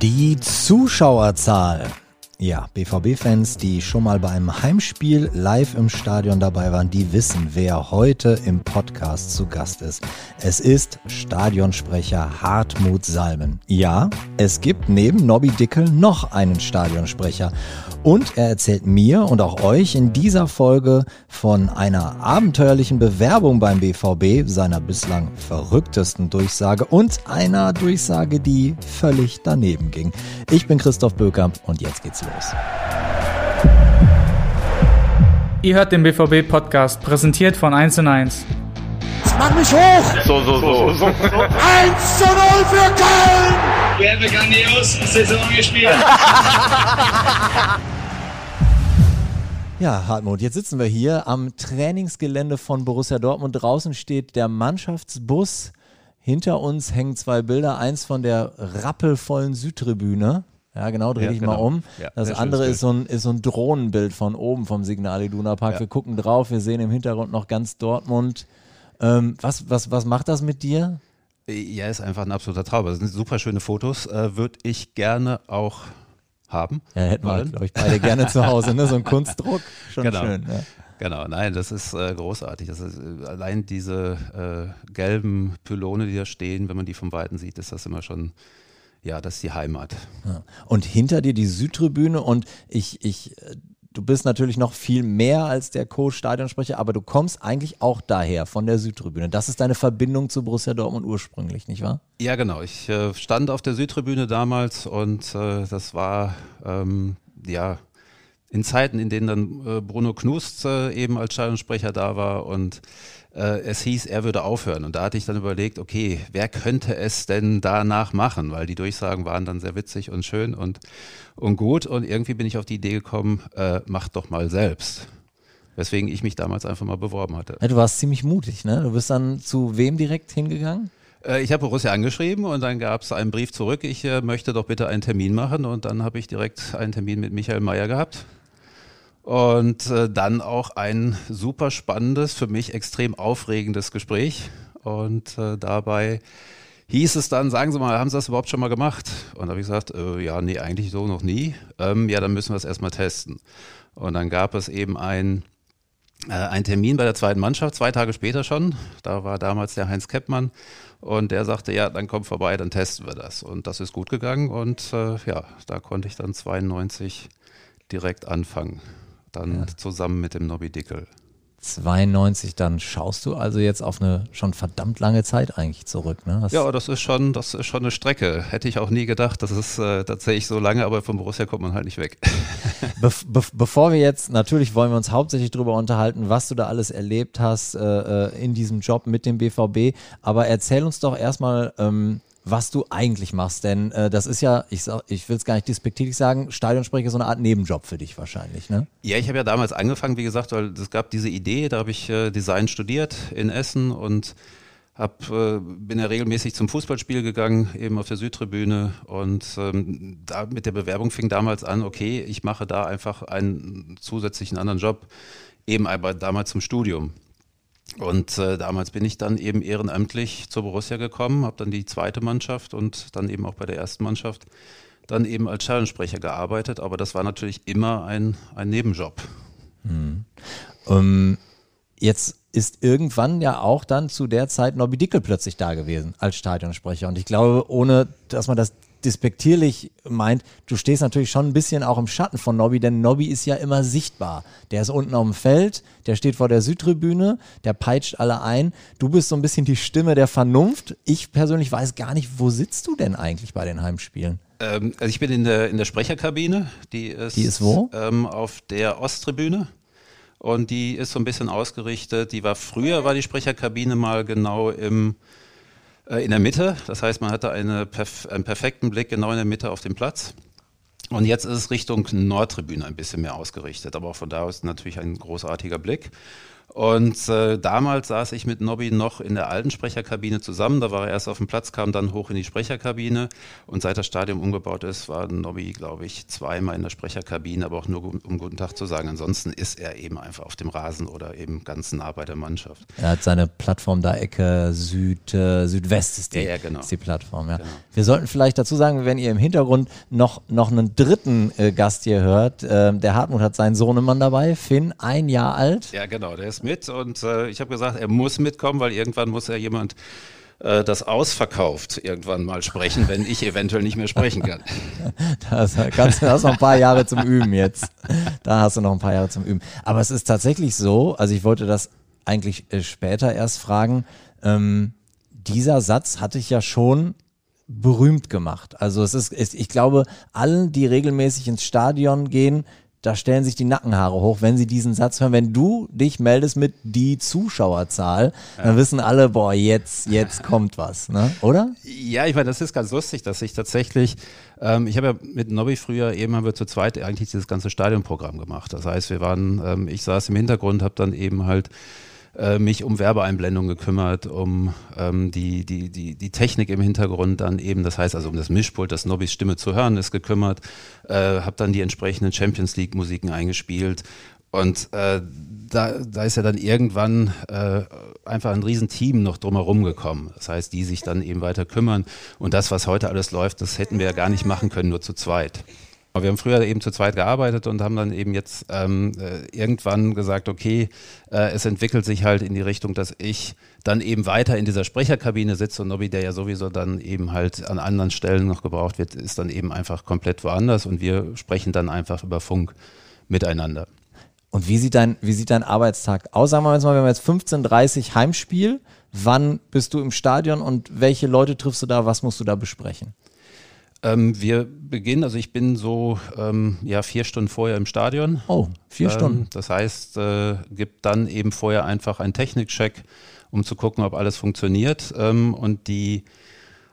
Die Zuschauerzahl. Ja, BVB-Fans, die schon mal beim Heimspiel live im Stadion dabei waren, die wissen, wer heute im Podcast zu Gast ist. Es ist Stadionsprecher Hartmut Salmen. Ja, es gibt neben Nobby Dickel noch einen Stadionsprecher. Und er erzählt mir und auch euch in dieser Folge von einer abenteuerlichen Bewerbung beim BVB, seiner bislang verrücktesten Durchsage und einer Durchsage, die völlig daneben ging. Ich bin Christoph Böker und jetzt geht's los. Ihr hört den BVB-Podcast, präsentiert von 1 und 1. Mach mich hoch! So, so, so. so. 1 zu 0 für Köln! Wir haben eine grandiose Saison gespielt. Ja, Hartmut, jetzt sitzen wir hier am Trainingsgelände von Borussia Dortmund. Draußen steht der Mannschaftsbus. Hinter uns hängen zwei Bilder. Eins von der rappelvollen Südtribüne. Ja, genau, dreh ja, dich genau. mal um. Ja, das andere ist so, ein, ist so ein Drohnenbild von oben vom Signal Iduna Park. Ja. Wir gucken drauf, wir sehen im Hintergrund noch ganz Dortmund. Ähm, was, was, was macht das mit dir? Ja, ist einfach ein absoluter Traum. Das sind super schöne Fotos. Äh, Würde ich gerne auch haben. Ja, hätten wir, glaube ich, beide gerne zu Hause, ne? So ein Kunstdruck. Schon genau. schön. Ja. Genau, nein, das ist äh, großartig. Das ist, äh, allein diese äh, gelben Pylone, die da stehen, wenn man die vom Weiten sieht, ist das immer schon ja, das ist die Heimat. Ja. Und hinter dir die Südtribüne und ich, ich, du bist natürlich noch viel mehr als der Co-Stadionsprecher, aber du kommst eigentlich auch daher, von der Südtribüne. Das ist deine Verbindung zu Borussia Dortmund ursprünglich, nicht wahr? Ja, genau. Ich äh, stand auf der Südtribüne damals und äh, das war, ähm, ja, in Zeiten, in denen dann äh, Bruno Knust äh, eben als Stadionsprecher da war und äh, es hieß, er würde aufhören. Und da hatte ich dann überlegt, okay, wer könnte es denn danach machen? Weil die Durchsagen waren dann sehr witzig und schön und, und gut. Und irgendwie bin ich auf die Idee gekommen, äh, mach doch mal selbst. Weswegen ich mich damals einfach mal beworben hatte. Ja, du warst ziemlich mutig, ne? Du bist dann zu wem direkt hingegangen? Äh, ich habe Borussia angeschrieben und dann gab es einen Brief zurück, ich äh, möchte doch bitte einen Termin machen und dann habe ich direkt einen Termin mit Michael Mayer gehabt. Und äh, dann auch ein super spannendes, für mich extrem aufregendes Gespräch. Und äh, dabei hieß es dann, sagen Sie mal, haben Sie das überhaupt schon mal gemacht? Und da habe ich gesagt, äh, ja, nee, eigentlich so noch nie. Ähm, ja, dann müssen wir es erstmal testen. Und dann gab es eben ein, äh, ein Termin bei der zweiten Mannschaft, zwei Tage später schon. Da war damals der Heinz Keppmann. Und der sagte, ja, dann komm vorbei, dann testen wir das. Und das ist gut gegangen. Und äh, ja, da konnte ich dann 92 direkt anfangen dann ja. zusammen mit dem Nobby Dickel. 92, dann schaust du also jetzt auf eine schon verdammt lange Zeit eigentlich zurück. Ne? ja, das ist schon, das ist schon eine Strecke. Hätte ich auch nie gedacht, das ist äh, tatsächlich so lange, aber von Borussia kommt man halt nicht weg. Be be bevor wir jetzt, natürlich wollen wir uns hauptsächlich darüber unterhalten, was du da alles erlebt hast äh, äh in diesem Job mit dem BVB, aber erzähl uns doch erstmal, ähm, was du eigentlich machst. Denn äh, das ist ja, ich, ich will es gar nicht despektierlich sagen, Stadionsprecher so eine Art Nebenjob für dich wahrscheinlich, ne? Ja, ich habe ja damals angefangen, wie gesagt, weil es gab diese Idee, da habe ich äh, Design studiert in Essen und hab, äh, bin ja regelmäßig zum Fußballspiel gegangen, eben auf der Südtribüne. Und ähm, da mit der Bewerbung fing damals an, okay, ich mache da einfach einen zusätzlichen anderen Job, eben aber damals zum Studium. Und äh, damals bin ich dann eben ehrenamtlich zur Borussia gekommen, habe dann die zweite Mannschaft und dann eben auch bei der ersten Mannschaft dann eben als Challenge-Sprecher gearbeitet. Aber das war natürlich immer ein, ein Nebenjob. Hm. Um, jetzt ist irgendwann ja auch dann zu der Zeit Nobby Dickel plötzlich da gewesen als Stadionsprecher. Und ich glaube, ohne dass man das despektierlich meint, du stehst natürlich schon ein bisschen auch im Schatten von Nobby, denn Nobby ist ja immer sichtbar. Der ist unten auf dem Feld, der steht vor der Südtribüne, der peitscht alle ein. Du bist so ein bisschen die Stimme der Vernunft. Ich persönlich weiß gar nicht, wo sitzt du denn eigentlich bei den Heimspielen? Ähm, also ich bin in der, in der Sprecherkabine. Die ist, die ist wo? Ähm, auf der Osttribüne. Und die ist so ein bisschen ausgerichtet. Die war früher, war die Sprecherkabine mal genau im in der Mitte. Das heißt, man hatte eine, einen perfekten Blick genau in der Mitte auf den Platz. Und jetzt ist es Richtung Nordtribüne ein bisschen mehr ausgerichtet, aber auch von da aus natürlich ein großartiger Blick. Und äh, damals saß ich mit Nobby noch in der alten Sprecherkabine zusammen. Da war er erst auf dem Platz, kam dann hoch in die Sprecherkabine. Und seit das Stadion umgebaut ist, war Nobby, glaube ich, zweimal in der Sprecherkabine, aber auch nur um guten Tag zu sagen. Ansonsten ist er eben einfach auf dem Rasen oder eben ganz nah bei der Mannschaft. Er hat seine Plattform da Ecke Süd, äh, Südwest ist die, ja, ja, genau. ist die Plattform. Ja. Genau. Wir sollten vielleicht dazu sagen, wenn ihr im Hintergrund noch, noch einen dritten äh, Gast hier hört, äh, der Hartmut hat seinen Sohnemann dabei, Finn, ein Jahr alt. Ja, genau, der ist mit und äh, ich habe gesagt, er muss mitkommen, weil irgendwann muss er jemand äh, das ausverkauft irgendwann mal sprechen, wenn ich eventuell nicht mehr sprechen kann. Da hast, du ganz, da hast noch ein paar Jahre zum Üben jetzt. Da hast du noch ein paar Jahre zum Üben. Aber es ist tatsächlich so, also ich wollte das eigentlich äh, später erst fragen, ähm, dieser Satz hatte ich ja schon berühmt gemacht. Also es ist, ich glaube, allen, die regelmäßig ins Stadion gehen, da stellen sich die Nackenhaare hoch, wenn sie diesen Satz hören. Wenn du dich meldest mit die Zuschauerzahl, dann wissen alle, boah, jetzt, jetzt kommt was, ne? oder? Ja, ich meine, das ist ganz lustig, dass ich tatsächlich, ähm, ich habe ja mit Nobby früher eben haben wir zu zweit eigentlich dieses ganze Stadionprogramm gemacht. Das heißt, wir waren, ähm, ich saß im Hintergrund, habe dann eben halt äh, mich um Werbeeinblendung gekümmert, um ähm, die, die, die, die Technik im Hintergrund dann eben, das heißt also um das Mischpult, das Nobbys Stimme zu hören ist gekümmert, äh, habe dann die entsprechenden Champions League Musiken eingespielt und äh, da, da ist ja dann irgendwann äh, einfach ein Riesenteam noch drumherum gekommen. Das heißt, die sich dann eben weiter kümmern. Und das, was heute alles läuft, das hätten wir ja gar nicht machen können, nur zu zweit. Wir haben früher eben zu zweit gearbeitet und haben dann eben jetzt ähm, äh, irgendwann gesagt, okay, äh, es entwickelt sich halt in die Richtung, dass ich dann eben weiter in dieser Sprecherkabine sitze und Nobby, der ja sowieso dann eben halt an anderen Stellen noch gebraucht wird, ist dann eben einfach komplett woanders und wir sprechen dann einfach über Funk miteinander. Und wie sieht dein, wie sieht dein Arbeitstag aus? Sagen wir jetzt mal, wir haben jetzt 15.30 Heimspiel. Wann bist du im Stadion und welche Leute triffst du da? Was musst du da besprechen? Ähm, wir beginnen, also ich bin so ähm, ja vier Stunden vorher im Stadion. Oh, vier ähm, Stunden. Das heißt, äh, gibt dann eben vorher einfach einen Technikcheck, um zu gucken, ob alles funktioniert. Ähm, und die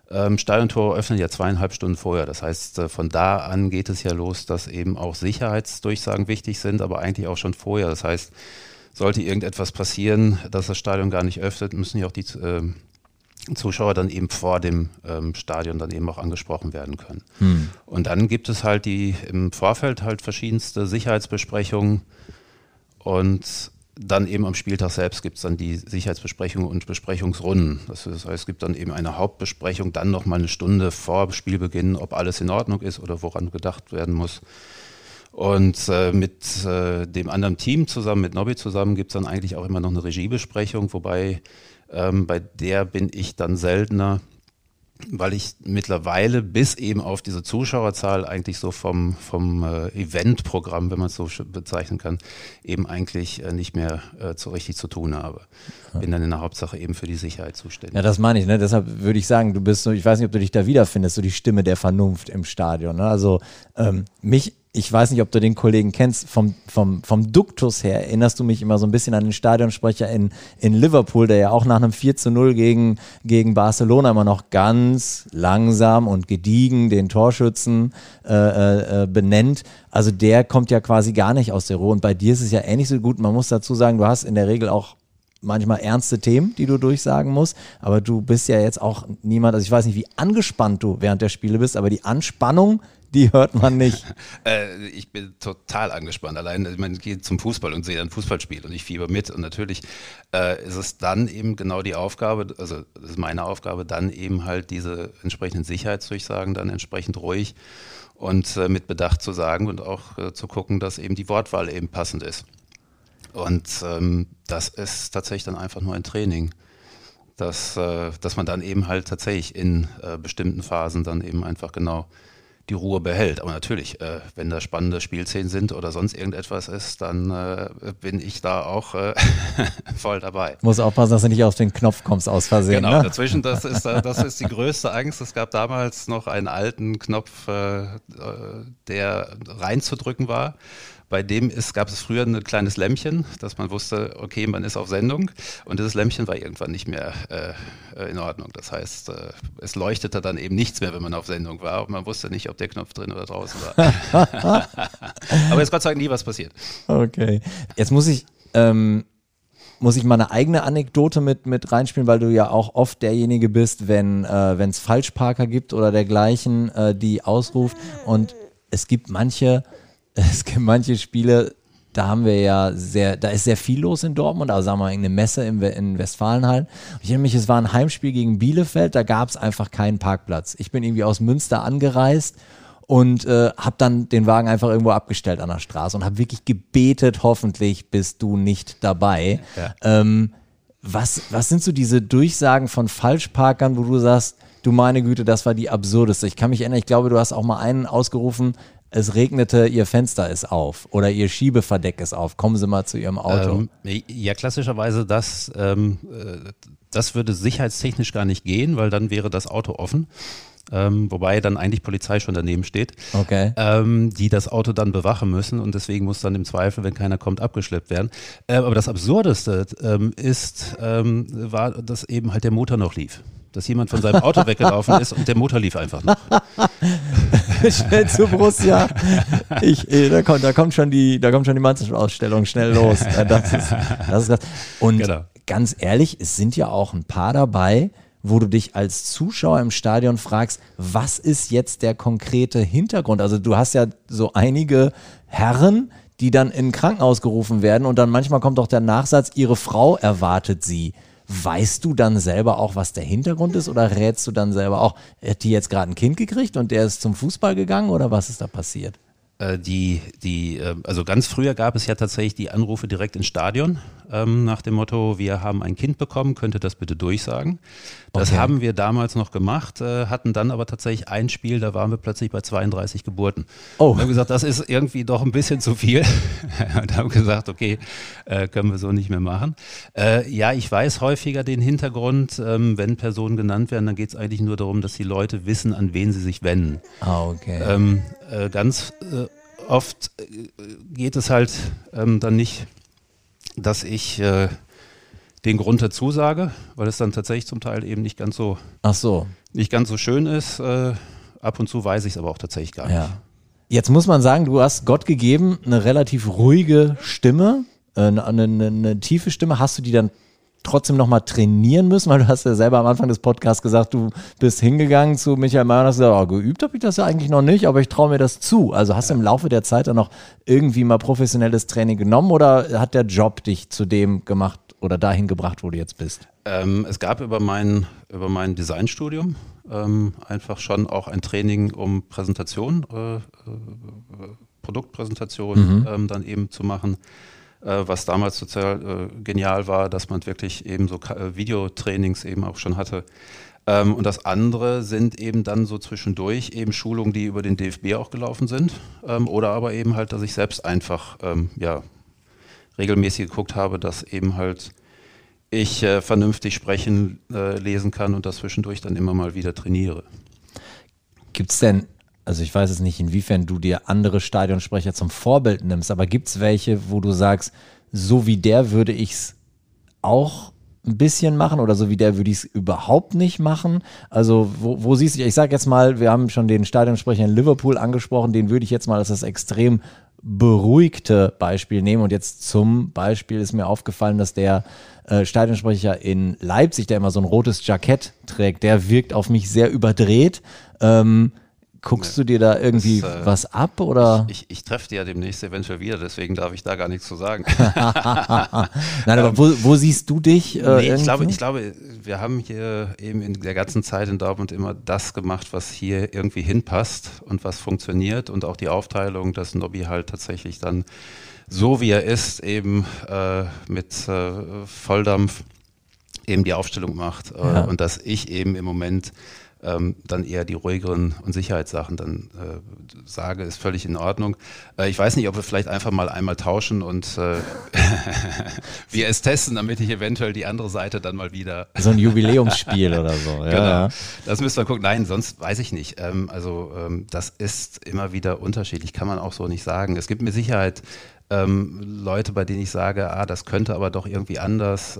ähm, Stadiontore öffnen ja zweieinhalb Stunden vorher. Das heißt, äh, von da an geht es ja los, dass eben auch Sicherheitsdurchsagen wichtig sind, aber eigentlich auch schon vorher. Das heißt, sollte irgendetwas passieren, dass das Stadion gar nicht öffnet, müssen ja auch die äh, Zuschauer dann eben vor dem ähm, Stadion dann eben auch angesprochen werden können. Hm. Und dann gibt es halt die im Vorfeld halt verschiedenste Sicherheitsbesprechungen und dann eben am Spieltag selbst gibt es dann die Sicherheitsbesprechungen und Besprechungsrunden. Das heißt, es gibt dann eben eine Hauptbesprechung, dann nochmal eine Stunde vor Spielbeginn, ob alles in Ordnung ist oder woran gedacht werden muss. Und äh, mit äh, dem anderen Team zusammen, mit Nobby zusammen, gibt es dann eigentlich auch immer noch eine Regiebesprechung, wobei ähm, bei der bin ich dann seltener, weil ich mittlerweile bis eben auf diese Zuschauerzahl eigentlich so vom, vom äh, Eventprogramm, wenn man es so bezeichnen kann, eben eigentlich äh, nicht mehr äh, so richtig zu tun habe. Bin dann in der Hauptsache eben für die Sicherheit zuständig. Ja, das meine ich, ne? Deshalb würde ich sagen, du bist so, ich weiß nicht, ob du dich da wiederfindest, so die Stimme der Vernunft im Stadion. Ne? Also ähm, mich ich weiß nicht, ob du den Kollegen kennst, vom, vom, vom Duktus her erinnerst du mich immer so ein bisschen an den Stadionsprecher in, in Liverpool, der ja auch nach einem 4 zu 0 gegen, gegen Barcelona immer noch ganz langsam und gediegen den Torschützen äh, äh, äh, benennt. Also der kommt ja quasi gar nicht aus der Ruhe. Und bei dir ist es ja ähnlich so gut. Man muss dazu sagen, du hast in der Regel auch manchmal ernste Themen, die du durchsagen musst, aber du bist ja jetzt auch niemand, also ich weiß nicht, wie angespannt du während der Spiele bist, aber die Anspannung, die hört man nicht. äh, ich bin total angespannt. Allein, ich, gehe zum Fußball und sehe ein Fußballspiel und ich fieber mit. Und natürlich äh, ist es dann eben genau die Aufgabe, also das ist meine Aufgabe, dann eben halt diese entsprechenden Sicherheitsdurchsagen dann entsprechend ruhig und äh, mit Bedacht zu sagen und auch äh, zu gucken, dass eben die Wortwahl eben passend ist. Und ähm, das ist tatsächlich dann einfach nur ein Training dass, äh, dass man dann eben halt tatsächlich in äh, bestimmten Phasen dann eben einfach genau die Ruhe behält. Aber natürlich, äh, wenn da spannende Spielszenen sind oder sonst irgendetwas ist, dann äh, bin ich da auch äh, voll dabei. Muss aufpassen, dass du nicht auf den Knopf kommst aus Versehen. Genau, ne? dazwischen, das ist, das ist die größte Angst. Es gab damals noch einen alten Knopf, äh, äh, der reinzudrücken war bei dem ist, gab es früher ein kleines Lämpchen, dass man wusste, okay, man ist auf Sendung und dieses Lämpchen war irgendwann nicht mehr äh, in Ordnung. Das heißt, äh, es leuchtete dann eben nichts mehr, wenn man auf Sendung war und man wusste nicht, ob der Knopf drin oder draußen war. Aber jetzt Gott sei Dank nie was passiert. Okay. Jetzt muss ich ähm, muss ich mal eine eigene Anekdote mit, mit reinspielen, weil du ja auch oft derjenige bist, wenn äh, es Falschparker gibt oder dergleichen, äh, die ausruft. Und es gibt manche, es gibt manche Spiele, da haben wir ja sehr, da ist sehr viel los in Dortmund, also sagen wir mal eine Messe in, in Westfalenhallen. Ich erinnere mich, es war ein Heimspiel gegen Bielefeld, da gab es einfach keinen Parkplatz. Ich bin irgendwie aus Münster angereist und äh, habe dann den Wagen einfach irgendwo abgestellt an der Straße und habe wirklich gebetet, hoffentlich bist du nicht dabei. Ja. Ähm, was, was sind so diese Durchsagen von Falschparkern, wo du sagst, du meine Güte, das war die absurdeste. Ich kann mich erinnern, ich glaube, du hast auch mal einen ausgerufen, es regnete, ihr Fenster ist auf oder ihr Schiebeverdeck ist auf. Kommen Sie mal zu Ihrem Auto. Ähm, ja, klassischerweise das, ähm, äh, das würde sicherheitstechnisch gar nicht gehen, weil dann wäre das Auto offen. Ähm, wobei dann eigentlich Polizei schon daneben steht, okay. ähm, die das Auto dann bewachen müssen und deswegen muss dann im Zweifel, wenn keiner kommt, abgeschleppt werden. Äh, aber das Absurdeste ähm, ist, ähm, war, dass eben halt der Motor noch lief dass jemand von seinem Auto weggelaufen ist und der Motor lief einfach noch. schnell zur Brust, ja. Ich, eh, da, kommt, da kommt schon die, da kommt schon die Mannschaftsausstellung schnell los. Das ist, das ist krass. Und genau. ganz ehrlich, es sind ja auch ein paar dabei, wo du dich als Zuschauer im Stadion fragst, was ist jetzt der konkrete Hintergrund? Also du hast ja so einige Herren, die dann in Krankenhaus gerufen werden und dann manchmal kommt auch der Nachsatz, ihre Frau erwartet sie. Weißt du dann selber auch, was der Hintergrund ist oder rätst du dann selber auch, hat die jetzt gerade ein Kind gekriegt und der ist zum Fußball gegangen oder was ist da passiert? Äh, die, die, ähm, also ganz früher gab es ja tatsächlich die Anrufe direkt ins Stadion ähm, nach dem Motto, wir haben ein Kind bekommen, könnte das bitte durchsagen. Das okay. haben wir damals noch gemacht, äh, hatten dann aber tatsächlich ein Spiel, da waren wir plötzlich bei 32 Geburten. Oh. Und haben gesagt, das ist irgendwie doch ein bisschen zu viel. und haben gesagt, okay, äh, können wir so nicht mehr machen. Äh, ja, ich weiß häufiger den Hintergrund, ähm, wenn Personen genannt werden, dann geht es eigentlich nur darum, dass die Leute wissen, an wen sie sich wenden. Ah, okay. Ähm, äh, ganz äh, oft äh, geht es halt ähm, dann nicht, dass ich äh, den Grund dazu sage, weil es dann tatsächlich zum Teil eben nicht ganz so, Ach so. Nicht ganz so schön ist. Äh, ab und zu weiß ich es aber auch tatsächlich gar nicht. Ja. Jetzt muss man sagen, du hast Gott gegeben eine relativ ruhige Stimme, äh, eine, eine, eine tiefe Stimme. Hast du die dann trotzdem nochmal trainieren müssen? Weil du hast ja selber am Anfang des Podcasts gesagt, du bist hingegangen zu Michael Mayer und hast gesagt, oh, geübt habe ich das ja eigentlich noch nicht, aber ich traue mir das zu. Also hast du im Laufe der Zeit dann noch irgendwie mal professionelles Training genommen oder hat der Job dich zu dem gemacht oder dahin gebracht, wo du jetzt bist? Ähm, es gab über mein, über mein Designstudium ähm, einfach schon auch ein Training um Präsentation, äh, äh, Produktpräsentation mhm. ähm, dann eben zu machen. Äh, was damals total äh, genial war, dass man wirklich eben so äh, Videotrainings eben auch schon hatte. Ähm, und das andere sind eben dann so zwischendurch eben Schulungen, die über den DFB auch gelaufen sind. Ähm, oder aber eben halt, dass ich selbst einfach ähm, ja, regelmäßig geguckt habe, dass eben halt ich äh, vernünftig sprechen, äh, lesen kann und das zwischendurch dann immer mal wieder trainiere. Gibt es denn also ich weiß es nicht, inwiefern du dir andere Stadionsprecher zum Vorbild nimmst, aber gibt es welche, wo du sagst, so wie der würde ich es auch ein bisschen machen oder so wie der würde ich es überhaupt nicht machen? Also wo, wo siehst du, ich sage jetzt mal, wir haben schon den Stadionsprecher in Liverpool angesprochen, den würde ich jetzt mal als das extrem beruhigte Beispiel nehmen und jetzt zum Beispiel ist mir aufgefallen, dass der äh, Stadionsprecher in Leipzig, der immer so ein rotes Jackett trägt, der wirkt auf mich sehr überdreht. Ähm, Guckst du dir da irgendwie das, äh, was ab oder? Ich, ich, ich treffe die ja demnächst eventuell wieder, deswegen darf ich da gar nichts zu sagen. Nein, aber wo, wo, siehst du dich? Äh, nee, ich, glaube, ich glaube, wir haben hier eben in der ganzen Zeit in Dortmund immer das gemacht, was hier irgendwie hinpasst und was funktioniert und auch die Aufteilung, dass Nobby halt tatsächlich dann so wie er ist, eben äh, mit äh, Volldampf eben die Aufstellung macht äh, ja. und dass ich eben im Moment ähm, dann eher die ruhigeren und Sicherheitssachen dann äh, sage, ist völlig in Ordnung. Äh, ich weiß nicht, ob wir vielleicht einfach mal einmal tauschen und äh, wir es testen, damit ich eventuell die andere Seite dann mal wieder. So ein Jubiläumsspiel oder so. Ja, genau. Ja. Das müssen wir gucken. Nein, sonst weiß ich nicht. Ähm, also ähm, das ist immer wieder unterschiedlich, kann man auch so nicht sagen. Es gibt mit Sicherheit ähm, Leute, bei denen ich sage, ah, das könnte aber doch irgendwie anders.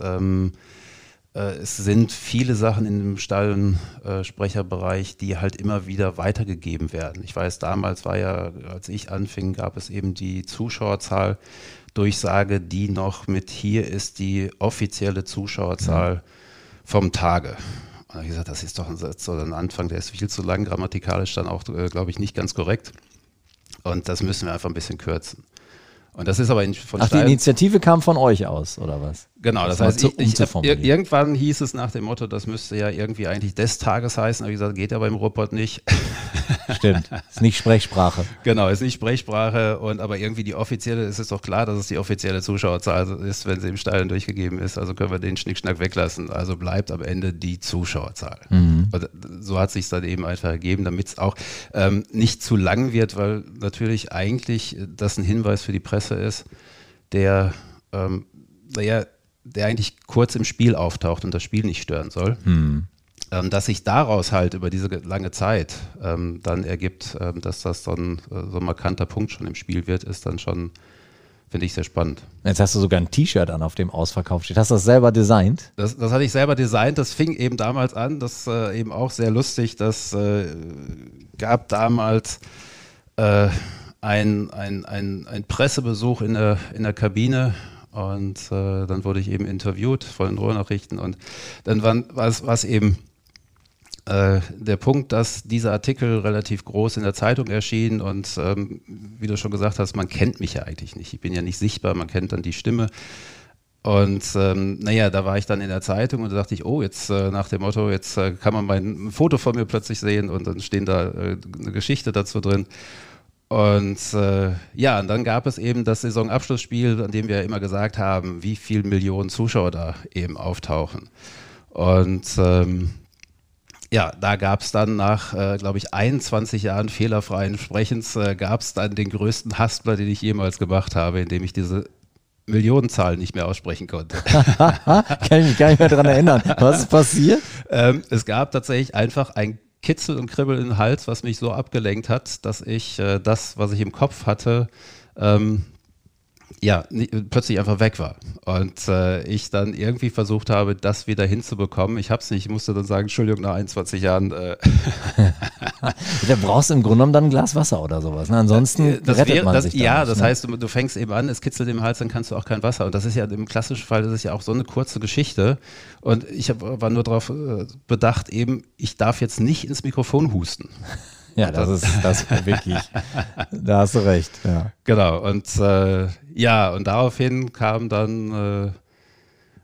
Äh, es sind viele Sachen in dem Stallensprecherbereich, die halt immer wieder weitergegeben werden. Ich weiß, damals war ja, als ich anfing, gab es eben die Zuschauerzahl Durchsage, die noch mit hier ist die offizielle Zuschauerzahl vom Tage. Und da habe ich gesagt, das ist doch ein Satz oder ein Anfang, der ist viel zu lang, grammatikalisch dann auch, äh, glaube ich, nicht ganz korrekt. Und das müssen wir einfach ein bisschen kürzen. Und das ist aber in, von Ach, die Stein- Initiative kam von euch aus, oder was? Genau, das mal heißt, ich, ich, irgendwann hieß es nach dem Motto, das müsste ja irgendwie eigentlich des Tages heißen. Aber ich gesagt, geht ja beim Ruhrpott nicht. Stimmt. Ist nicht Sprechsprache. genau, ist nicht Sprechsprache und aber irgendwie die offizielle, es ist doch klar, dass es die offizielle Zuschauerzahl ist, wenn sie im Stadion durchgegeben ist. Also können wir den Schnickschnack weglassen. Also bleibt am Ende die Zuschauerzahl. Mhm. Und so hat sich dann eben einfach ergeben, damit es auch ähm, nicht zu lang wird, weil natürlich eigentlich das ein Hinweis für die Presse ist, der, ähm, naja, der eigentlich kurz im Spiel auftaucht und das Spiel nicht stören soll. Ähm, dass sich daraus halt über diese ge- lange Zeit ähm, dann ergibt, ähm, dass das dann äh, so ein markanter Punkt schon im Spiel wird, ist dann schon, finde ich, sehr spannend. Jetzt hast du sogar ein T-Shirt an, auf dem Ausverkauf steht. Hast du das selber designt? Das, das hatte ich selber designt, das fing eben damals an, das äh, eben auch sehr lustig, das äh, gab damals äh, ein, ein, ein, ein Pressebesuch in der, in der Kabine und äh, dann wurde ich eben interviewt von den Ruhrnachrichten und dann waren- war es war es eben äh, der Punkt, dass dieser Artikel relativ groß in der Zeitung erschien und ähm, wie du schon gesagt hast, man kennt mich ja eigentlich nicht. Ich bin ja nicht sichtbar, man kennt dann die Stimme. Und ähm, naja, da war ich dann in der Zeitung und da dachte ich, oh, jetzt äh, nach dem Motto, jetzt äh, kann man mein Foto von mir plötzlich sehen und dann stehen da äh, eine Geschichte dazu drin. Und äh, ja, und dann gab es eben das Saisonabschlussspiel, an dem wir immer gesagt haben, wie viele Millionen Zuschauer da eben auftauchen. Und ähm, ja, da gab es dann nach, äh, glaube ich, 21 Jahren fehlerfreien Sprechens, äh, gab es dann den größten Haspler, den ich jemals gemacht habe, indem ich diese Millionenzahl nicht mehr aussprechen konnte. Kann ich mich gar nicht mehr dran erinnern. Was ist passiert? ähm, es gab tatsächlich einfach ein Kitzel und Kribbel in den Hals, was mich so abgelenkt hat, dass ich äh, das, was ich im Kopf hatte, ähm, ja, plötzlich einfach weg war. Und äh, ich dann irgendwie versucht habe, das wieder hinzubekommen. Ich habe es nicht, ich musste dann sagen, Entschuldigung, nach 21 Jahren. Äh, Da brauchst du im Grunde genommen dann ein Glas Wasser oder sowas. Ne? Ansonsten das rettet wäre- man das, sich Ja, nicht, das ne? heißt, du, du fängst eben an, es kitzelt im Hals, dann kannst du auch kein Wasser. Und das ist ja im klassischen Fall, das ist ja auch so eine kurze Geschichte. Und ich hab, war nur darauf äh, bedacht, eben, ich darf jetzt nicht ins Mikrofon husten. Ja, das ist das wirklich. Da hast du recht. Ja. Genau, und äh, ja, und daraufhin kamen dann äh,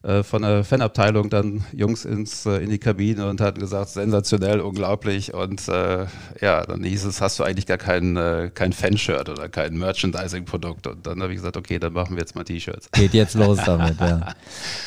äh, von der Fanabteilung dann Jungs ins, äh, in die Kabine und hatten gesagt, sensationell, unglaublich. Und äh, ja, dann hieß es, hast du eigentlich gar kein, äh, kein Fanshirt oder kein Merchandising-Produkt. Und dann habe ich gesagt, okay, dann machen wir jetzt mal T-Shirts. Geht jetzt los damit, ja.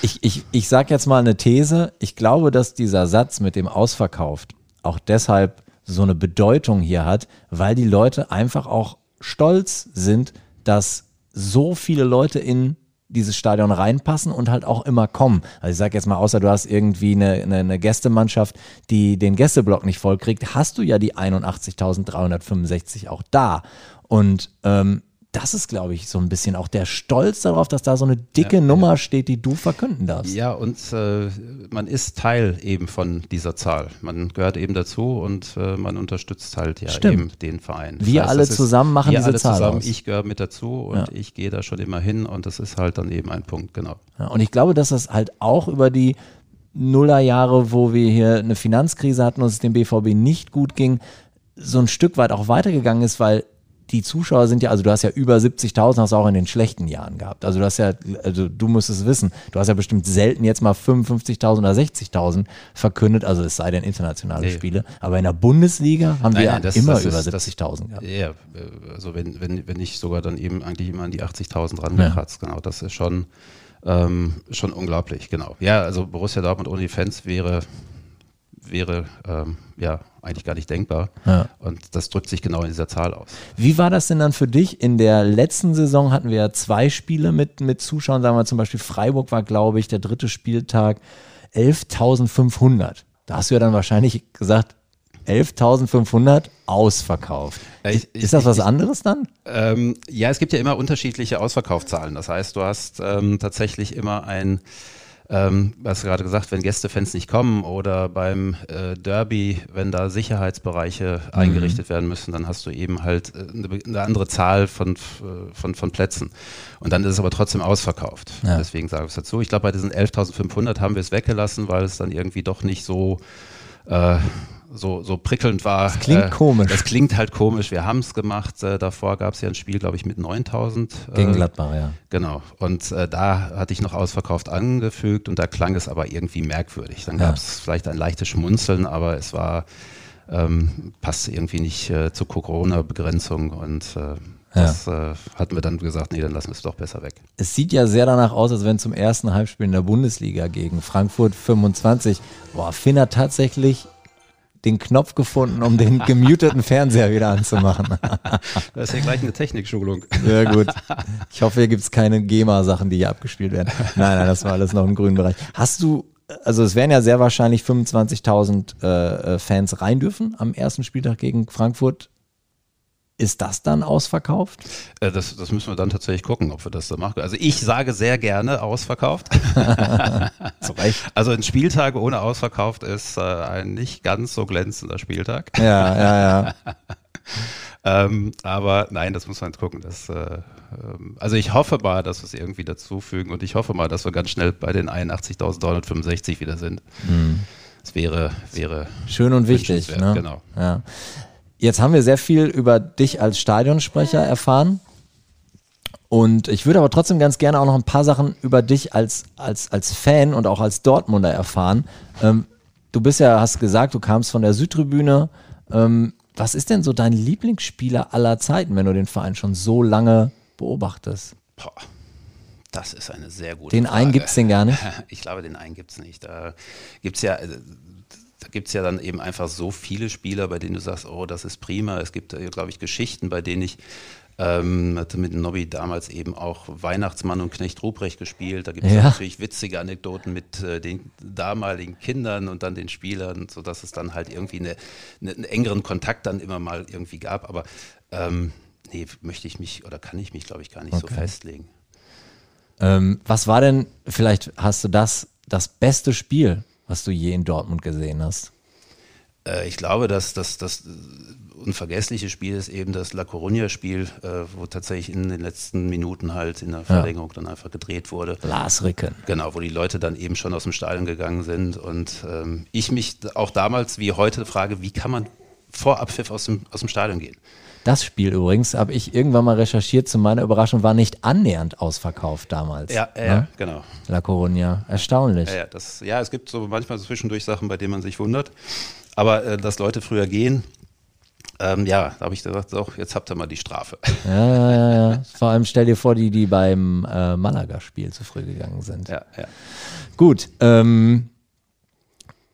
Ich, ich, ich sag jetzt mal eine These. Ich glaube, dass dieser Satz mit dem Ausverkauft auch deshalb so eine Bedeutung hier hat, weil die Leute einfach auch stolz sind, dass so viele Leute in dieses Stadion reinpassen und halt auch immer kommen. Also ich sag jetzt mal, außer du hast irgendwie eine, eine, eine Gästemannschaft, die den Gästeblock nicht vollkriegt, hast du ja die 81.365 auch da. Und ähm, das ist, glaube ich, so ein bisschen auch der Stolz darauf, dass da so eine dicke Nummer steht, die du verkünden darfst. Ja, und äh, man ist Teil eben von dieser Zahl. Man gehört eben dazu und äh, man unterstützt halt ja Stimmt. eben den Verein. Wir alle das ist- zusammen machen wir diese alle Zahl zusammen, aus. Ich gehöre mit dazu und Ja. ich gehe da schon immer hin und das ist halt dann eben ein Punkt, genau. Ja, und ich glaube, dass das halt auch über die Nullerjahre, wo wir hier eine Finanzkrise hatten und es dem BVB nicht gut ging, so ein Stück weit auch weitergegangen ist, weil die Zuschauer sind ja, also du hast ja über 70.000, hast du auch in den schlechten Jahren gehabt. Also du hast ja, also du musst es wissen, du hast ja bestimmt selten jetzt mal 55.000 oder 60.000 verkündet, also es sei denn internationale Nee. Spiele. Aber in der Bundesliga haben wir Nein, ja nein, das- immer das über ist- das- 70.000 gehabt. Ja, äh, also wenn, wenn, wenn nicht sogar dann eben eigentlich immer an die 80.000 rangekratzt, genau, das ist schon, ähm, schon unglaublich, genau. Ja, also Borussia Dortmund ohne die Fans wäre, wäre ähm, ja eigentlich gar nicht denkbar Ja. und das drückt sich genau in dieser Zahl aus. Wie war das denn dann für dich? In der letzten Saison hatten wir ja zwei Spiele mit, mit Zuschauern, sagen wir zum Beispiel Freiburg war, glaube ich, der dritte Spieltag 11.500. Da hast du ja dann wahrscheinlich gesagt, 11.500 ausverkauft. Ich- ich- ist das was ich- anderes dann? Ähm, ja, es gibt ja immer unterschiedliche Ausverkaufszahlen. Das heißt, du hast ähm, tatsächlich immer ein, ähm, hast du gerade gesagt, wenn Gästefans nicht kommen oder beim äh, Derby, wenn da Sicherheitsbereiche mhm. eingerichtet werden müssen, dann hast du eben halt äh, eine, eine, andere Zahl von, äh, von, von Plätzen. Und dann ist es aber trotzdem ausverkauft. Ja. Deswegen sage ich es dazu. Ich glaube, bei diesen 11.500 haben wir es weggelassen, weil es dann irgendwie doch nicht so äh, so, so prickelnd war. Das klingt äh, komisch. Das klingt halt komisch. Wir haben es gemacht. Äh, davor gab es ja ein Spiel, glaube ich, mit 9000. Äh, Gegen Gladbach, ja. Genau. Und äh, da hatte ich noch ausverkauft angefügt und da klang es aber irgendwie merkwürdig. Dann gab es vielleicht ein leichtes Schmunzeln, aber es war, ähm, passte irgendwie nicht äh, zur Corona-Begrenzung und das ja. äh, hatten wir dann gesagt, nee, dann lassen wir es doch besser weg. Es sieht ja sehr danach aus, als wenn zum ersten Heimspiel in der Bundesliga gegen Frankfurt 25, boah, Finn hat tatsächlich den Knopf gefunden, um den gemuteten Fernseher wieder anzumachen. Das ist ja gleich eine Technikschulung. Ja gut. Ich hoffe, hier gibt es keine GEMA-Sachen, die hier abgespielt werden. Nein, nein, das war alles noch im grünen Bereich. Hast du, also es werden ja sehr wahrscheinlich 25.000 äh, äh, Fans rein dürfen am ersten Spieltag gegen Frankfurt. Ist das dann ausverkauft? Äh, das, das, müssen wir dann tatsächlich gucken, ob wir das so machen. Also ich sage sehr gerne ausverkauft. Also ein Spieltag ohne ausverkauft ist äh, ein nicht ganz so glänzender Spieltag. Ja, ja, ja. ähm, aber nein, das muss man jetzt gucken. Das, äh, ähm, also ich hoffe mal, dass wir es irgendwie dazufügen und ich hoffe mal, dass wir ganz schnell bei den 81.365 wieder sind. Mhm. Das wäre, wäre schön und wichtig. Ne? Genau. Ja. Jetzt haben wir sehr viel über dich als Stadionsprecher erfahren. Und ich würde aber trotzdem ganz gerne auch noch ein paar Sachen über dich als, als, als Fan und auch als Dortmunder erfahren. Ähm, du bist ja, hast gesagt, du kamst von der Südtribüne. Ähm, was ist denn so dein Lieblingsspieler aller Zeiten, wenn du den Verein schon so lange beobachtest? Boah, das ist eine sehr gute den Frage. Den einen gibt es den gar nicht? Ich glaube, den einen gibt es nicht. Da gibt es ja, äh, da gibt es ja dann eben einfach so viele Spieler, bei denen du sagst, oh, das ist prima. Es gibt, äh, glaube ich, Geschichten, bei denen ich ähm, hatte mit Nobby damals eben auch Weihnachtsmann und Knecht Ruprecht gespielt. Da gibt es ja. natürlich witzige Anekdoten mit äh, den damaligen Kindern und dann den Spielern, sodass es dann halt irgendwie eine, eine, einen engeren Kontakt dann immer mal irgendwie gab. Aber ähm, nee, möchte ich mich oder kann ich mich, glaube ich, gar nicht okay. so festlegen. Ähm, was war denn, vielleicht hast du das, das beste Spiel, was du je in Dortmund gesehen hast? Äh, ich glaube, dass das, das unvergessliche Spiel ist eben das La Coruña-Spiel, äh, wo tatsächlich in den letzten Minuten halt in der Verlängerung ja. dann einfach gedreht wurde. Lars Ricken. Genau, wo die Leute dann eben schon aus dem Stadion gegangen sind. Und ähm, ich mich auch damals wie heute frage, wie kann man vor Abpfiff aus dem, aus dem Stadion gehen? Das Spiel übrigens, habe ich irgendwann mal recherchiert, zu meiner Überraschung war nicht annähernd ausverkauft damals. Ja, ja, ja ne? genau. La Coruña, erstaunlich. Ja, ja, das, ja, es gibt so manchmal zwischendurch Sachen, bei denen man sich wundert. Aber äh, dass Leute früher gehen, ähm, ja, da habe ich gesagt, so, jetzt habt ihr mal die Strafe. Ja, ja, ja, ja. Vor allem stell dir vor, die, die beim äh, Malaga-Spiel zu früh gegangen sind. Ja, ja. Gut, ähm,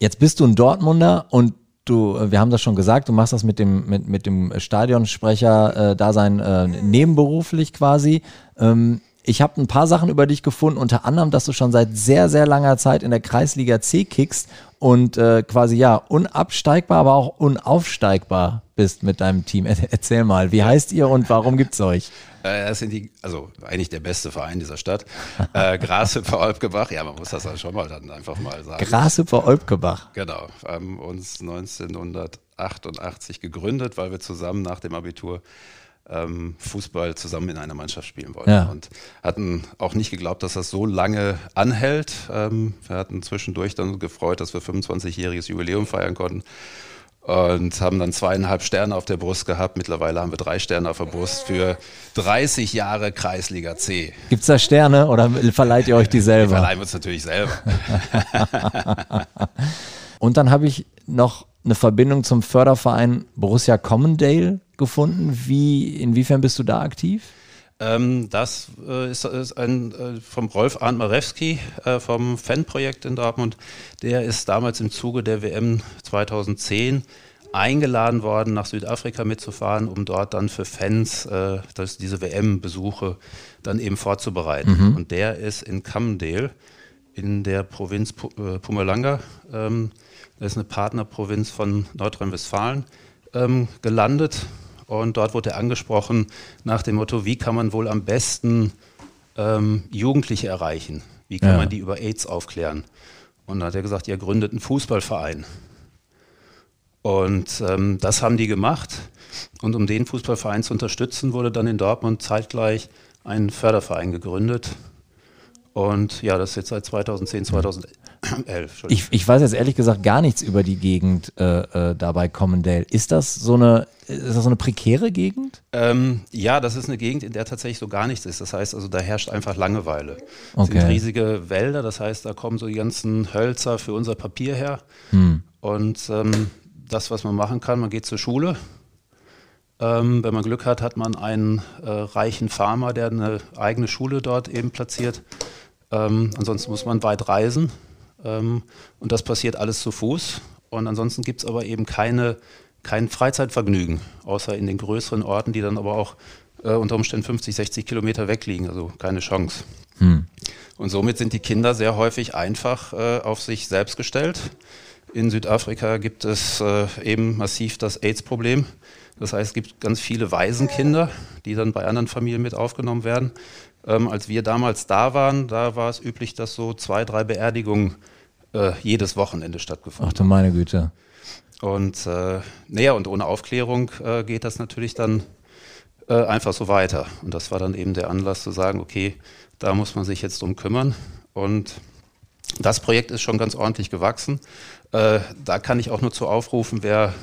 jetzt bist du ein Dortmunder und du, äh, wir haben das schon gesagt, du machst das mit dem, mit, mit dem Stadionsprecher-Dasein äh, äh, nebenberuflich quasi. Ähm, ich habe ein paar Sachen über dich gefunden, unter anderem, dass du schon seit sehr, sehr langer Zeit in der Kreisliga C kickst und äh, quasi ja unabsteigbar, aber auch unaufsteigbar bist mit deinem Team. Erzähl mal, wie heißt ihr und warum gibt es euch? Äh, das sind die, also eigentlich der beste Verein dieser Stadt. Äh, Grashüpfer Olpgebach, ja, man muss das dann schon mal dann einfach mal sagen. Grashüpfer Olpgebach. Genau, haben uns 1988 gegründet, weil wir zusammen nach dem Abitur ähm, Fußball zusammen in einer Mannschaft spielen wollten. Ja. Und hatten auch nicht geglaubt, dass das so lange anhält. Ähm, wir hatten zwischendurch dann gefreut, dass wir 25-jähriges Jubiläum feiern konnten und haben dann zweieinhalb Sterne auf der Brust gehabt. Mittlerweile haben wir drei Sterne auf der Brust für 30 Jahre Kreisliga C. Gibt es da Sterne oder verleiht ihr euch die selber? Wir verleihen uns natürlich selber. und dann habe ich noch eine Verbindung zum Förderverein Borussia Commondale gefunden. Wie, inwiefern bist du da aktiv? Ähm, das äh, ist, ist, ein äh, vom Rolf Arndt Marewski äh, vom Fanprojekt in Dortmund. Der ist damals im Zuge der WM 2010 eingeladen worden, nach Südafrika mitzufahren, um dort dann für Fans äh, das, diese WM-Besuche dann eben vorzubereiten. Mhm. Und der ist in Camdale in der Provinz P äh, Pumalanga. Ähm, das ist eine Partnerprovinz von Nordrhein-Westfalen ähm, gelandet und dort wurde er angesprochen nach dem Motto, wie kann man wohl am besten ähm, Jugendliche erreichen, Wie kann Ja. man die über AIDS aufklären? Und dann hat er gesagt, ihr gründet einen Fußballverein. Und ähm, das haben die gemacht. Und um den Fußballverein zu unterstützen, wurde dann in Dortmund zeitgleich ein Förderverein gegründet. Und ja, das ist jetzt seit 2010, 2011. Entschuldigung. Ich, ich weiß jetzt ehrlich gesagt gar nichts über die Gegend äh, äh, dabei Commondale. Ist das so eine, ist das so eine prekäre Gegend? Ähm, ja, das ist eine Gegend, in der tatsächlich so gar nichts ist. Das heißt also, da herrscht einfach Langeweile. Es Okay. sind riesige Wälder, das heißt, da kommen so die ganzen Hölzer für unser Papier her. Hm. Und ähm, das, was man machen kann, man geht zur Schule. Ähm, wenn man Glück hat, hat man einen äh, reichen Farmer, der eine eigene Schule dort eben platziert. Ähm, ansonsten muss man weit reisen. Ähm, und das passiert alles zu Fuß. Und ansonsten gibt es aber eben keine, kein Freizeitvergnügen, außer in den größeren Orten, die dann aber auch äh, unter Umständen 50, 60 Kilometer weg liegen. Also keine Chance. Und somit sind die Kinder sehr häufig einfach äh, auf sich selbst gestellt. In Südafrika gibt es äh, eben massiv das AIDS-Problem. Das heißt, es gibt ganz viele Waisenkinder, die dann bei anderen Familien mit aufgenommen werden. Ähm, als wir damals da waren, da war es üblich, dass so zwei, drei Beerdigungen äh, jedes Wochenende stattgefunden Ach du meine Güte. und äh, naja, und ohne Aufklärung äh, geht das natürlich dann äh, einfach so weiter. Und das war dann eben der Anlass zu sagen, okay, da muss man sich jetzt drum kümmern. Und das Projekt ist schon ganz ordentlich gewachsen. Äh, da kann ich auch nur zu aufrufen, wer,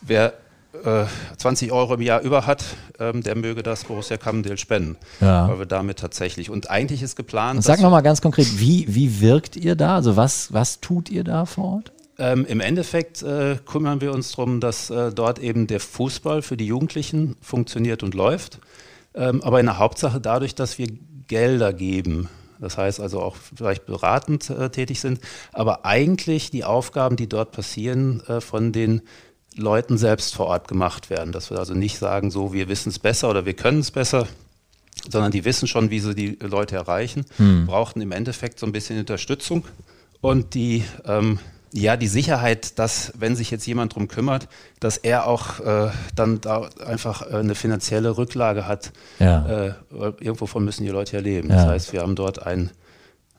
wer äh, 20 Euro im Jahr über hat, ähm, der möge das Borussia Kammendale spenden. Ja. Weil wir damit tatsächlich, und eigentlich ist geplant, Und sag nochmal ganz konkret, wie, wie wirkt ihr da? Also was, was tut ihr da vor Ort? Ähm, Im Endeffekt äh, kümmern wir uns darum, dass äh, dort eben der Fußball für die Jugendlichen funktioniert und läuft. Ähm, aber in der Hauptsache dadurch, dass wir Gelder geben. Das heißt also auch vielleicht beratend äh, tätig sind, aber eigentlich die Aufgaben, die dort passieren, äh, von den Leuten selbst vor Ort gemacht werden. Dass wir also nicht sagen, so wir wissen es besser oder wir können es besser, sondern die wissen schon, wie sie die Leute erreichen, brauchten im Endeffekt so ein bisschen Unterstützung und die, ähm, ja, die Sicherheit, dass, wenn sich jetzt jemand drum kümmert, dass er auch äh, dann da einfach äh, eine finanzielle Rücklage hat. Ja. Äh, irgendwovon müssen die Leute ja leben. Das Ja. heißt, wir haben dort einen,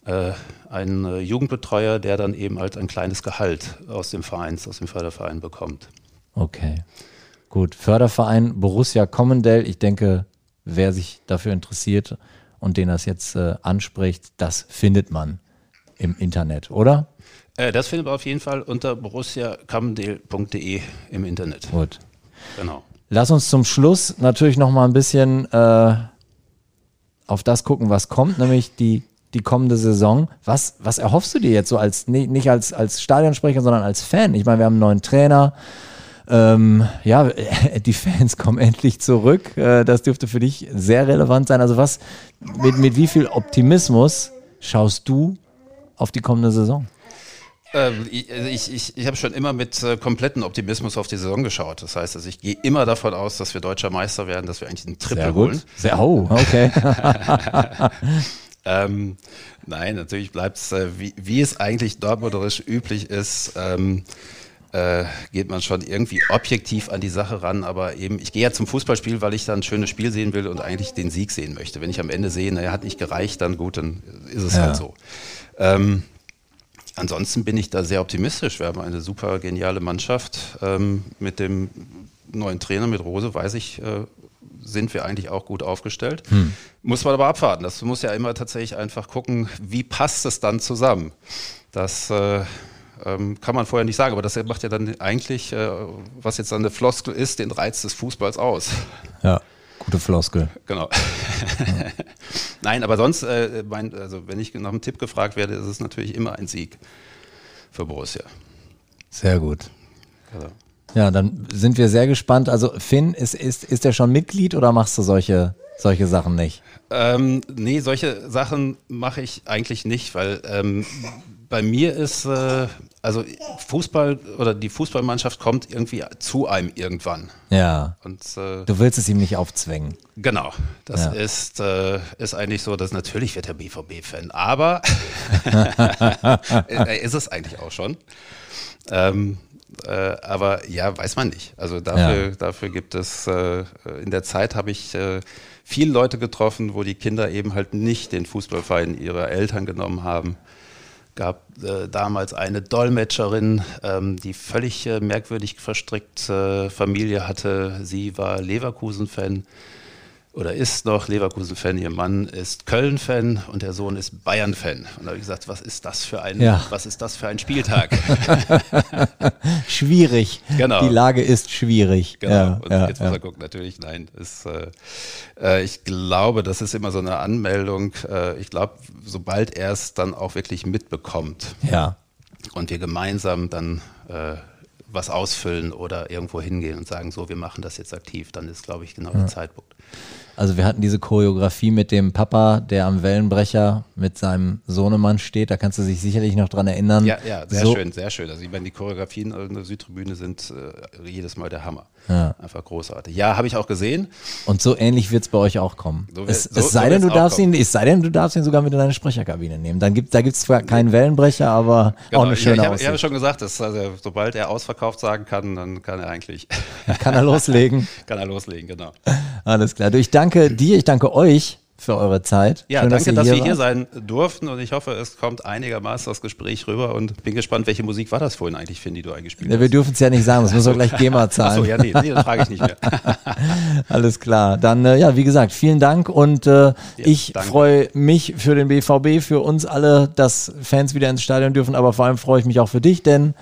äh, äh, Jugendbetreuer, der dann eben halt ein kleines Gehalt aus dem Vereins, aus dem Förderverein bekommt. Okay. Gut. Förderverein Borussia Commondale. Ich denke, wer sich dafür interessiert und den das jetzt äh, anspricht, das findet man im Internet, oder? Äh, das findet man auf jeden Fall unter borussiakammendale.de im Internet. Gut. Genau. Lass uns zum Schluss natürlich noch mal ein bisschen äh, auf das gucken, was kommt, nämlich die, die kommende Saison. Was, was erhoffst du dir jetzt so als, nicht als, als Stadionsprecher, sondern als Fan? Ich meine, wir haben einen neuen Trainer. Ähm, ja, die Fans kommen endlich zurück. Äh, das dürfte für dich sehr relevant sein. Also was, mit, mit wie viel Optimismus schaust du auf die kommende Saison? Ähm, ich also ich, ich, ich habe schon immer mit äh, kompletten Optimismus auf die Saison geschaut. Das heißt, also ich gehe immer davon aus, dass wir deutscher Meister werden, dass wir eigentlich einen Triple holen. Sehr, oh, okay. Ähm, nein, natürlich bleibt es, äh, wie, wie es eigentlich dortmunderisch üblich ist, ähm, äh, geht man schon irgendwie objektiv an die Sache ran. Aber eben, ich gehe ja zum Fußballspiel, weil ich dann ein schönes Spiel sehen will und eigentlich den Sieg sehen möchte. Wenn ich am Ende sehe, naja, hat nicht gereicht, dann gut, dann ist es Ja. halt so. Ähm, Ansonsten bin ich da sehr optimistisch. Wir haben eine super geniale Mannschaft. Ähm, mit dem neuen Trainer, mit Rose, weiß ich, äh, sind wir eigentlich auch gut aufgestellt. Muss man aber abwarten. Das muss ja immer tatsächlich einfach gucken, wie passt es dann zusammen. Das äh, ähm, kann man vorher nicht sagen, aber das macht ja dann eigentlich, äh, was jetzt dann eine Floskel ist, den Reiz des Fußballs aus. Ja, gute Floskel. Genau. Nein, aber sonst, äh, mein, also wenn ich nach einem Tipp gefragt werde, ist es natürlich immer ein Sieg für Borussia. Sehr gut. Also, Ja, dann sind wir sehr gespannt. Also Finn, ist, ist, ist der schon Mitglied oder machst du solche, solche Sachen nicht? ähm, nee, solche Sachen mache ich eigentlich nicht, weil ähm, bei mir ist, äh, also Fußball oder die Fußballmannschaft kommt irgendwie zu einem irgendwann. Ja. Und äh, Du willst es ihm nicht aufzwängen. Genau, das Ja. ist, äh, ist eigentlich so, dass natürlich wird er BVB-Fan, aber er ist es eigentlich auch schon. Ähm, Äh, aber ja, weiß man nicht. Also dafür, ja. dafür gibt es, äh, in der Zeit habe ich äh, viele Leute getroffen, wo die Kinder eben halt nicht den Fußballverein ihrer Eltern genommen haben gab äh, damals eine Dolmetscherin, ähm, die völlig äh, merkwürdig verstrickte Familie hatte. Sie war Leverkusen-Fan oder ist noch Leverkusen-Fan, ihr Mann ist Köln-Fan und der Sohn ist Bayern-Fan. Und da habe ich gesagt, was ist das für ein, ja. was ist das für ein Spieltag? schwierig. Genau. Die Lage ist schwierig. Genau. Ja, und ja, jetzt muss er gucken, natürlich, nein, ist, äh, äh, ich glaube, das ist immer so eine Anmeldung. Äh, ich glaube, sobald er es dann auch wirklich mitbekommt ja. und wir gemeinsam dann äh, was ausfüllen oder irgendwo hingehen und sagen, so, wir machen das jetzt aktiv, dann ist, glaube ich, genau der Zeitpunkt. Also wir hatten diese Choreografie mit dem Papa, der am Wellenbrecher mit seinem Sohnemann steht. Da kannst du dich sicherlich noch dran erinnern. Ja, ja, sehr so. schön, sehr schön. Also ich meine, die Choreografien in der Südtribüne sind äh, jedes Mal der Hammer. Ja. Einfach großartig. Ja, habe ich auch gesehen. Und so ähnlich wird es bei euch auch kommen. So es, so, es, sei denn, du darfst ihn, es sei denn, du darfst ihn sogar mit in deine Sprecherkabine nehmen. Dann gibt, da gibt es zwar keinen Wellenbrecher, aber genau. auch eine schöne ja, Ich habe hab schon gesagt, dass, also, sobald er ausverkauft sagen kann, dann kann er eigentlich. kann er loslegen. kann er loslegen, genau. Alles klar. Du, ich danke dir, ich danke euch für eure Zeit. Ja, Schön, danke, dass, dass wir hier sein durften und ich hoffe, es kommt einigermaßen das Gespräch rüber und bin gespannt, welche Musik war das vorhin eigentlich, Finn, die du eingespielt ja, hast? Wir dürfen es ja nicht sagen, das müssen wir gleich GEMA zahlen. Achso, ja, nee, nee das frage ich nicht mehr. Alles klar. Dann, äh, ja, wie gesagt, vielen Dank und äh, ja, ich freue mich für den BVB, für uns alle, dass Fans wieder ins Stadion dürfen, aber vor allem freue ich mich auch für dich, denn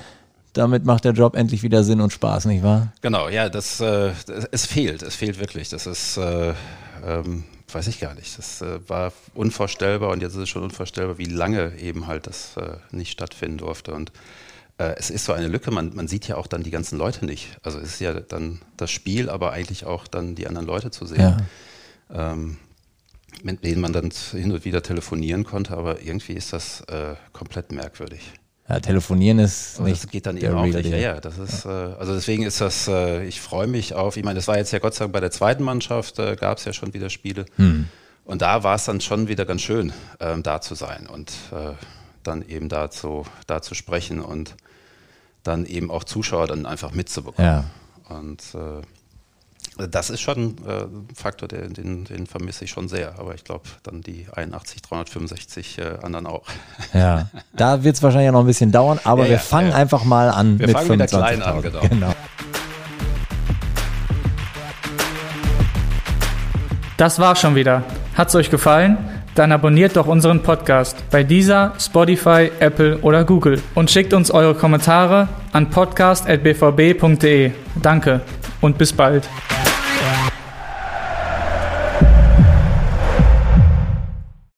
damit macht der Job endlich wieder Sinn und Spaß, nicht wahr? Genau, ja, das, äh, es fehlt, es fehlt wirklich. Das ist, äh, ähm, weiß ich gar nicht. Das äh, war unvorstellbar und jetzt ist es schon unvorstellbar, wie lange eben halt das äh, nicht stattfinden durfte. Und äh, es ist so eine Lücke, man, man sieht ja auch dann die ganzen Leute nicht. Also es ist ja dann das Spiel, aber eigentlich auch dann die anderen Leute zu sehen. Ja. Ähm, mit denen man dann hin und wieder telefonieren konnte, aber irgendwie ist das äh, komplett merkwürdig. Ja, telefonieren ist Aber nicht. Das geht dann eben auch nicht. Ja, ja, das ist, ja. Äh, also deswegen ist das, äh, ich freue mich auf, ich meine, das war jetzt ja Gott sei Dank bei der zweiten Mannschaft, äh, gab es ja schon wieder Spiele. Hm. Und da war es dann schon wieder ganz schön, ähm, da zu sein und dann eben da zu, da zu sprechen und dann eben auch Zuschauer dann einfach mitzubekommen. Ja. Und das ist schon äh, ein Faktor, den, den, den, vermisse ich schon sehr. Aber ich glaube, dann die 81, 365 äh, anderen auch. Ja, da wird es wahrscheinlich noch ein bisschen dauern, aber ja, wir ja, fangen ja. einfach mal an wir mit fangen 25 klein an, genau. genau. Das war schon wieder. Hat's euch gefallen? Dann abonniert doch unseren Podcast bei dieser, Spotify, Apple oder Google und schickt uns eure Kommentare an podcast.bvb.de. Danke und bis bald.